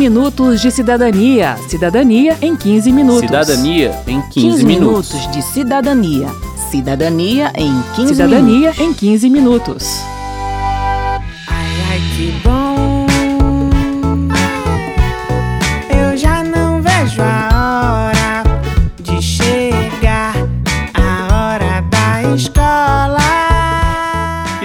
minutos de cidadania. Cidadania em 15 minutos. Cidadania em 15, 15 minutos. minutos de cidadania. Cidadania em 15 Cidadania minutos. em 15 minutos. Ai, ai,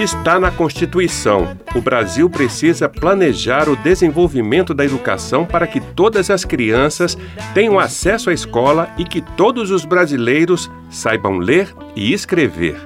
Está na Constituição. O Brasil precisa planejar o desenvolvimento da educação para que todas as crianças tenham acesso à escola e que todos os brasileiros saibam ler e escrever.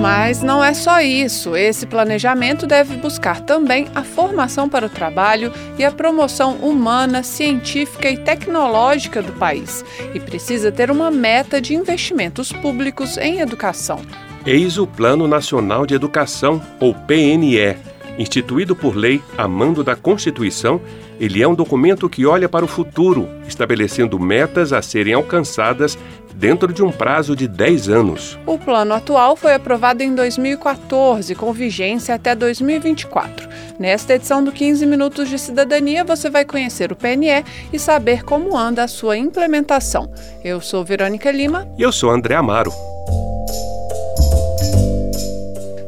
Mas não é só isso. Esse planejamento deve buscar também a formação para o trabalho e a promoção humana, científica e tecnológica do país. E precisa ter uma meta de investimentos públicos em educação. Eis o Plano Nacional de Educação, ou PNE. Instituído por lei a mando da Constituição, ele é um documento que olha para o futuro, estabelecendo metas a serem alcançadas dentro de um prazo de 10 anos. O plano atual foi aprovado em 2014, com vigência até 2024. Nesta edição do 15 Minutos de Cidadania, você vai conhecer o PNE e saber como anda a sua implementação. Eu sou Verônica Lima. E eu sou André Amaro.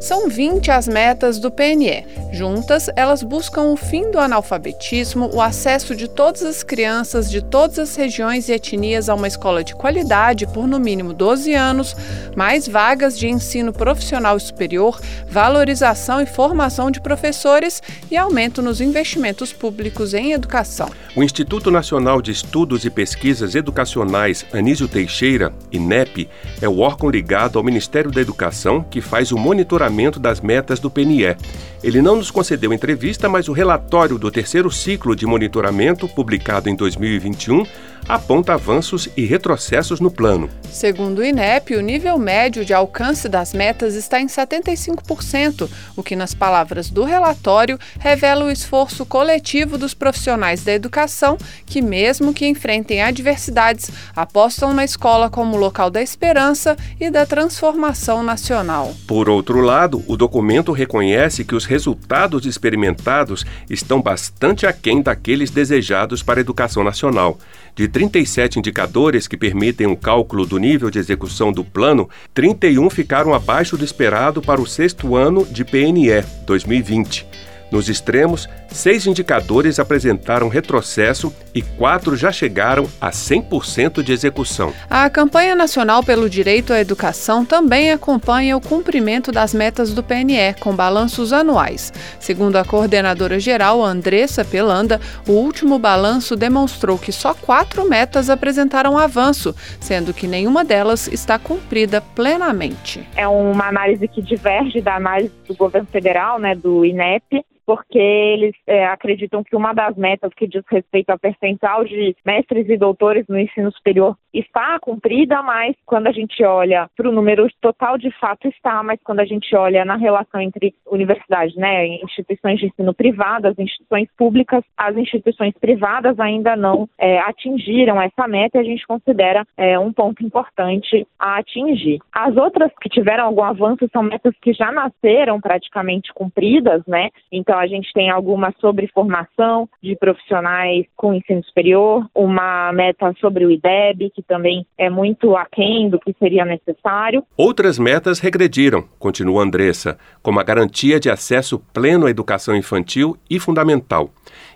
São 20 as metas do PNE. Juntas, elas buscam o fim do analfabetismo, o acesso de todas as crianças de todas as regiões e etnias a uma escola de qualidade por no mínimo 12 anos, mais vagas de ensino profissional superior, valorização e formação de professores e aumento nos investimentos públicos em educação. O Instituto Nacional de Estudos e Pesquisas Educacionais Anísio Teixeira, INEP, é o órgão ligado ao Ministério da Educação que faz o monitoramento das metas do PNE. Ele não nos concedeu entrevista, mas o relatório do terceiro ciclo de monitoramento, publicado em 2021, aponta avanços e retrocessos no plano. Segundo o INEP, o nível médio de alcance das metas está em 75%, o que, nas palavras do relatório, revela o esforço coletivo dos profissionais da educação que, mesmo que enfrentem adversidades, apostam na escola como local da esperança e da transformação nacional. Por outro lado, o documento reconhece que os resultados experimentados estão bastante aquém daqueles desejados para a educação nacional. De 37 indicadores que permitem o cálculo do nível de execução do plano, 31 ficaram abaixo do esperado para o sexto ano de PNE 2020. Nos extremos, seis indicadores apresentaram retrocesso e quatro já chegaram a 100% de execução. A campanha nacional pelo direito à educação também acompanha o cumprimento das metas do PNE, com balanços anuais. Segundo a coordenadora geral, Andressa Pelanda, o último balanço demonstrou que só quatro metas apresentaram avanço, sendo que nenhuma delas está cumprida plenamente. É uma análise que diverge da análise do governo federal, né, do INEP, porque eles é, acreditam que uma das metas que diz respeito ao percentual de mestres e doutores no ensino superior está cumprida, mas quando a gente olha para o número total, de fato está, mas quando a gente olha na relação entre universidades, né, instituições de ensino privadas, instituições públicas, as instituições privadas ainda não é, atingiram essa meta e a gente considera é, um ponto importante a atingir. As outras que tiveram algum avanço são metas que já nasceram praticamente cumpridas, né? Então a gente tem algumas sobre formação de profissionais com ensino superior, uma meta sobre o IDEB, que também é muito aquém do que seria necessário. Outras metas regrediram, continua Andressa, como a garantia de acesso pleno à educação infantil e fundamental.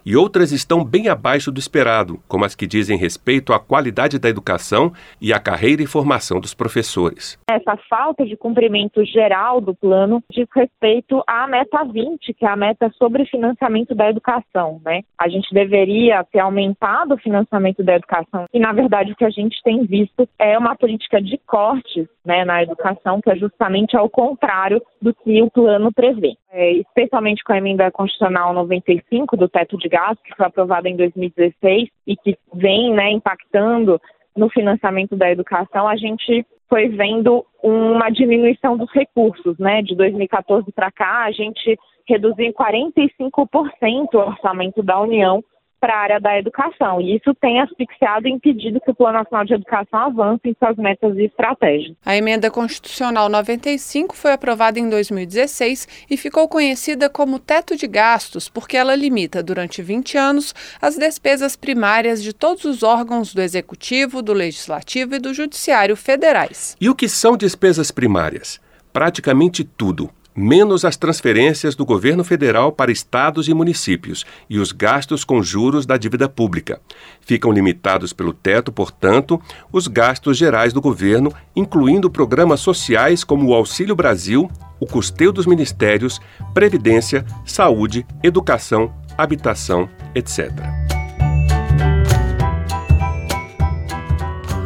E outras estão bem abaixo do esperado, como as que dizem respeito à qualidade da educação e à carreira e formação dos professores. Essa falta de cumprimento geral do plano diz respeito à meta 20, que é a meta sobre financiamento da educação. Né? A gente deveria ter aumentado o financiamento da educação e, na verdade, o que a gente tem visto é uma política de cortes né, na educação, que é justamente ao contrário do que o plano prevê. É, especialmente com a emenda constitucional 95 do teto de gastos, que foi aprovada em 2016 e que vem né, impactando no financiamento da educação, a gente foi vendo uma diminuição dos recursos, né? De 2014 para cá, a gente reduziu em 45% o orçamento da União para a área da educação. E isso tem asfixiado e impedido que o Plano Nacional de Educação avance em suas metas e estratégias. A emenda constitucional 95 foi aprovada em 2016 e ficou conhecida como teto de gastos, porque ela limita durante 20 anos as despesas primárias de todos os órgãos do Executivo, do Legislativo e do Judiciário federais. E o que são despesas primárias? Praticamente tudo menos as transferências do governo federal para estados e municípios e os gastos com juros da dívida pública. Ficam limitados pelo teto, portanto, os gastos gerais do governo, incluindo programas sociais como o Auxílio Brasil, o custeio dos ministérios, previdência, saúde, educação, habitação, etc.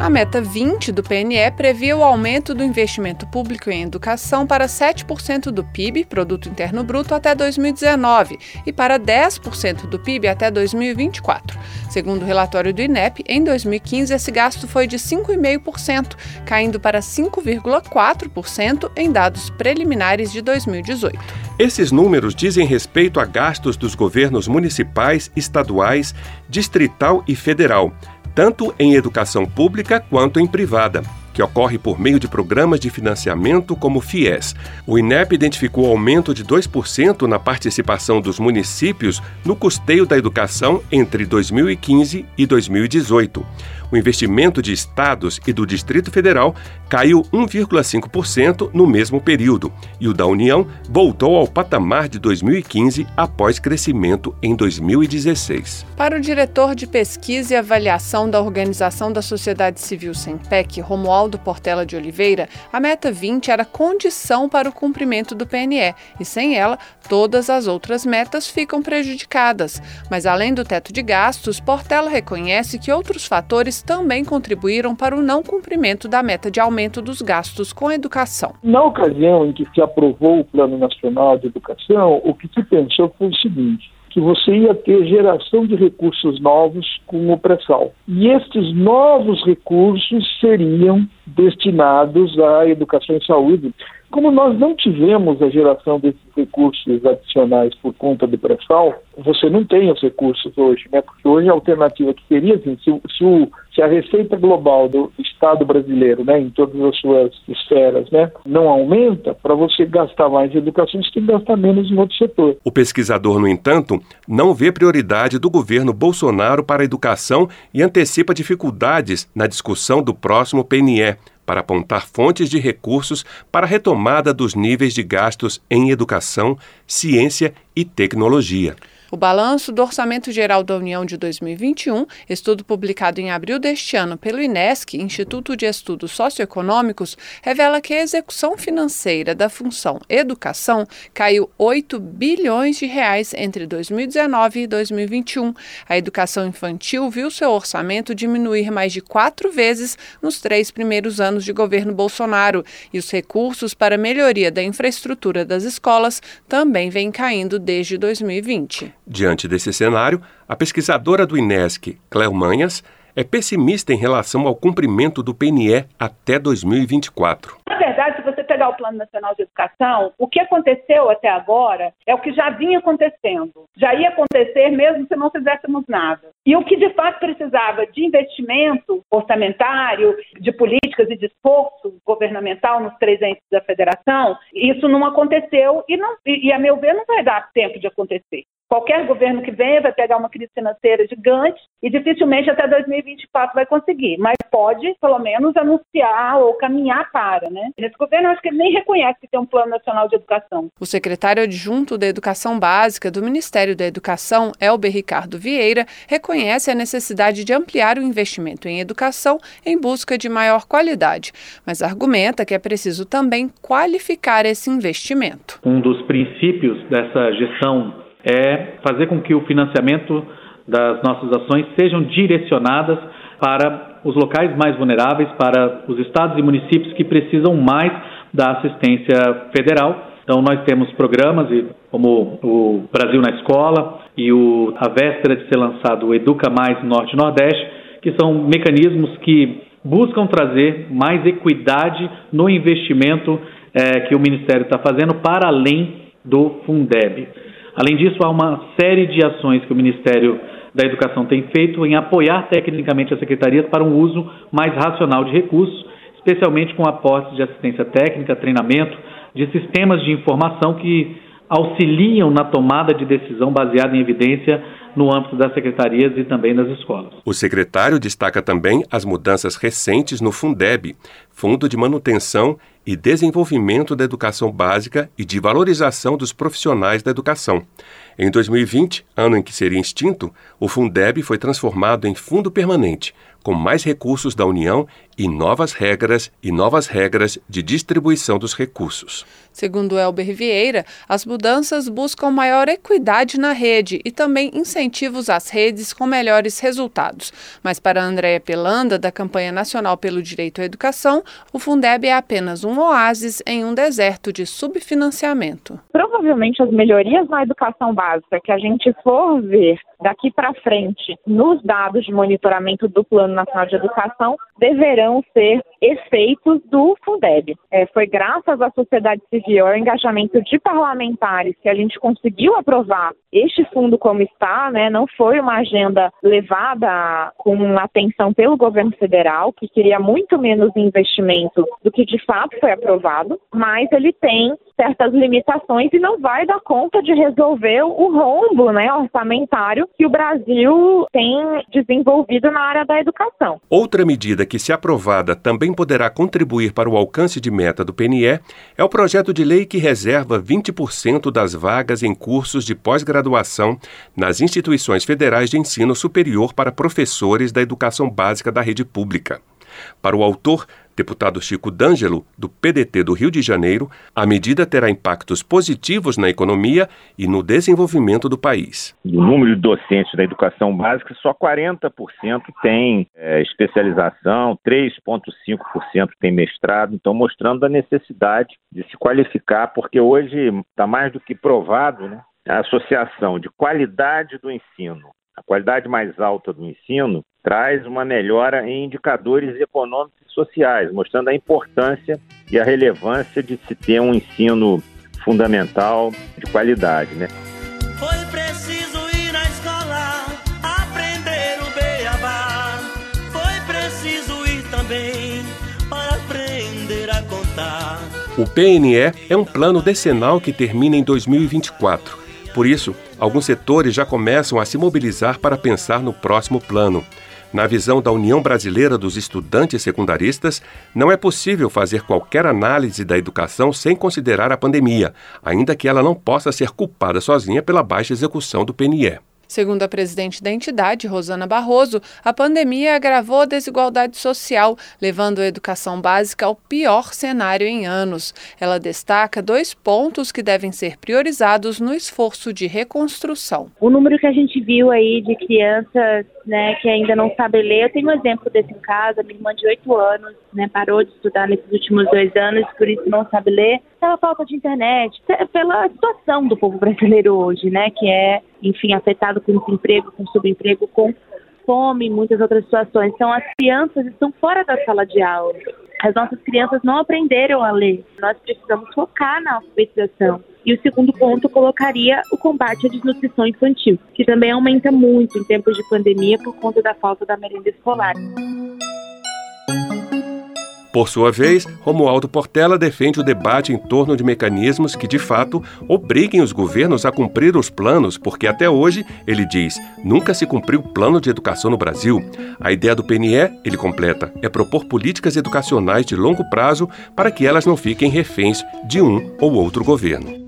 A meta 20 do PNE previa o aumento do investimento público em educação para 7% do PIB, produto interno bruto, até 2019 e para 10% do PIB até 2024. Segundo o relatório do INEP, em 2015 esse gasto foi de 5,5%, caindo para 5,4% em dados preliminares de 2018. Esses números dizem respeito a gastos dos governos municipais, estaduais, distrital e federal tanto em educação pública quanto em privada, que ocorre por meio de programas de financiamento como FIES. O INEP identificou aumento de 2% na participação dos municípios no custeio da educação entre 2015 e 2018 o investimento de estados e do Distrito Federal caiu 1,5% no mesmo período e o da União voltou ao patamar de 2015 após crescimento em 2016. Para o diretor de pesquisa e avaliação da Organização da Sociedade Civil SEMPEC, Romualdo Portela de Oliveira, a meta 20 era condição para o cumprimento do PNE e sem ela, todas as outras metas ficam prejudicadas. Mas além do teto de gastos, Portela reconhece que outros fatores também contribuíram para o não cumprimento da meta de aumento dos gastos com educação. Na ocasião em que se aprovou o Plano Nacional de Educação, o que se pensou foi o seguinte: que você ia ter geração de recursos novos com o pré-sal. E estes novos recursos seriam destinados à educação e saúde. Como nós não tivemos a geração desses recursos adicionais por conta do pré-sal, você não tem os recursos hoje, né? Porque hoje a alternativa que seria, assim, se, se, se a receita global do Estado brasileiro, né, em todas as suas esferas, né, não aumenta, para você gastar mais em educação, você tem que gastar menos em outro setor. O pesquisador, no entanto, não vê prioridade do governo Bolsonaro para a educação e antecipa dificuldades na discussão do próximo PNE para apontar fontes de recursos para a retomada dos níveis de gastos em educação, ciência e tecnologia. O balanço do Orçamento Geral da União de 2021, estudo publicado em abril deste ano pelo INESC, Instituto de Estudos Socioeconômicos, revela que a execução financeira da função educação caiu 8 bilhões de reais entre 2019 e 2021. A educação infantil viu seu orçamento diminuir mais de quatro vezes nos três primeiros anos de governo Bolsonaro e os recursos para melhoria da infraestrutura das escolas também vêm caindo desde 2020. Diante desse cenário, a pesquisadora do INESC, Cléo Manhas, é pessimista em relação ao cumprimento do PNE até 2024. Na verdade, se você pegar o Plano Nacional de Educação, o que aconteceu até agora é o que já vinha acontecendo. Já ia acontecer mesmo se não fizéssemos nada. E o que de fato precisava de investimento orçamentário, de políticas e de esforço governamental nos três entes da federação, isso não aconteceu e, não, e, a meu ver, não vai dar tempo de acontecer. Qualquer governo que venha vai pegar uma crise financeira gigante e dificilmente até 2024 vai conseguir, mas pode, pelo menos, anunciar ou caminhar para, né? Esse governo, acho que ele nem reconhece que tem um plano nacional de educação. O secretário adjunto da Educação Básica do Ministério da Educação, Elber Ricardo Vieira, reconhece a necessidade de ampliar o investimento em educação em busca de maior qualidade, mas argumenta que é preciso também qualificar esse investimento. Um dos princípios dessa gestão é fazer com que o financiamento das nossas ações sejam direcionadas para os locais mais vulneráveis, para os estados e municípios que precisam mais da assistência federal. Então, nós temos programas como o Brasil na Escola e o, a véspera de ser lançado o Educa Mais Norte e Nordeste, que são mecanismos que buscam trazer mais equidade no investimento é, que o Ministério está fazendo para além do Fundeb. Além disso, há uma série de ações que o Ministério da Educação tem feito em apoiar tecnicamente as secretarias para um uso mais racional de recursos, especialmente com aportes de assistência técnica, treinamento, de sistemas de informação que auxiliam na tomada de decisão baseada em evidência no âmbito das secretarias e também das escolas. O secretário destaca também as mudanças recentes no Fundeb, Fundo de Manutenção e Desenvolvimento da Educação Básica e de Valorização dos Profissionais da Educação. Em 2020, ano em que seria extinto, o Fundeb foi transformado em fundo permanente, com mais recursos da União e novas regras e novas regras de distribuição dos recursos. Segundo Elber Vieira, as mudanças buscam maior equidade na rede e também incentivos às redes com melhores resultados. Mas para Andréa Pelanda, da campanha nacional pelo direito à educação, o Fundeb é apenas um oásis em um deserto de subfinanciamento. Provavelmente as melhorias na educação básica que a gente for ver daqui para frente nos dados de monitoramento do Plano Nacional de Educação deverão ser efeitos do Fundeb. É, foi graças à sociedade civil, ao engajamento de parlamentares que a gente conseguiu aprovar este fundo como está, né? Não foi uma agenda levada com atenção pelo governo federal, que queria muito menos investimento do que de fato foi aprovado, mas ele tem certas limitações e não vai dar conta de resolver o rombo né, orçamentário que o Brasil tem desenvolvido na área da educação. Outra medida que, se aprovada, também poderá contribuir para o alcance de meta do PNE é o projeto de lei que reserva 20% das vagas em cursos de pós-graduação nas instituições federais de ensino superior para professores da educação básica da rede pública. Para o autor, deputado Chico D'Angelo, do PDT do Rio de Janeiro, a medida terá impactos positivos na economia e no desenvolvimento do país. Do número de docentes da educação básica, só 40% tem é, especialização, 3,5% tem mestrado, então mostrando a necessidade de se qualificar, porque hoje está mais do que provado né, a associação de qualidade do ensino a qualidade mais alta do ensino traz uma melhora em indicadores econômicos e sociais, mostrando a importância e a relevância de se ter um ensino fundamental de qualidade, né? Foi preciso ir na escola aprender o beabá. Foi preciso ir também para aprender a contar. O PNE é um plano decenal que termina em 2024. Por isso, alguns setores já começam a se mobilizar para pensar no próximo plano. Na visão da União Brasileira dos Estudantes Secundaristas, não é possível fazer qualquer análise da educação sem considerar a pandemia, ainda que ela não possa ser culpada sozinha pela baixa execução do PNE. Segundo a presidente da entidade, Rosana Barroso, a pandemia agravou a desigualdade social, levando a educação básica ao pior cenário em anos. Ela destaca dois pontos que devem ser priorizados no esforço de reconstrução. O número que a gente viu aí de crianças né, que ainda não sabe ler, eu tenho um exemplo desse em casa, minha irmã de 8 anos, né, parou de estudar nesses últimos dois anos, por isso não sabe ler, pela falta de internet, pela situação do povo brasileiro hoje, né, que é enfim, afetado com desemprego, com subemprego, com fome muitas outras situações. Então, as crianças estão fora da sala de aula. As nossas crianças não aprenderam a ler. Nós precisamos focar na alfabetização. E o segundo ponto colocaria o combate à desnutrição infantil, que também aumenta muito em tempos de pandemia por conta da falta da merenda escolar. Por sua vez, Romualdo Portela defende o debate em torno de mecanismos que, de fato, obriguem os governos a cumprir os planos, porque até hoje, ele diz, nunca se cumpriu o plano de educação no Brasil. A ideia do PNE, ele completa, é propor políticas educacionais de longo prazo para que elas não fiquem reféns de um ou outro governo.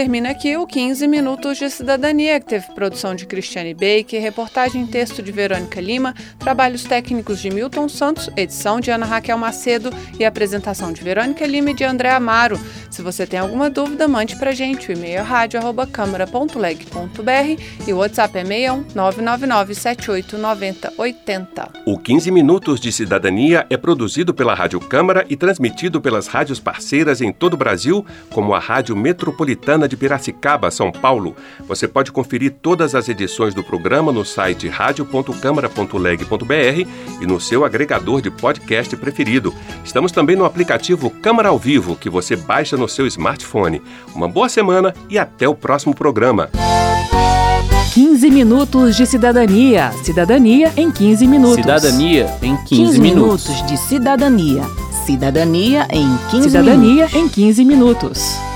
Termina aqui o 15 Minutos de Cidadania, que teve produção de Cristiane Baker, reportagem e texto de Verônica Lima, trabalhos técnicos de Milton Santos, edição de Ana Raquel Macedo e apresentação de Verônica Lima e de André Amaro. Se você tem alguma dúvida, mande pra gente. O e-mail é rádio.câmara.leg.br e o WhatsApp é 61 999 O 15 Minutos de Cidadania é produzido pela Rádio Câmara e transmitido pelas rádios parceiras em todo o Brasil, como a Rádio Metropolitana de Piracicaba, São Paulo. Você pode conferir todas as edições do programa no site radio.câmara.leg.br e no seu agregador de podcast preferido. Estamos também no aplicativo Câmara ao Vivo, que você baixa no seu smartphone. Uma boa semana e até o próximo programa. 15 minutos de cidadania. Cidadania em 15 minutos. Cidadania em 15, 15 minutos. minutos de cidadania. Cidadania em 15 Cidadania minutos. em 15 minutos.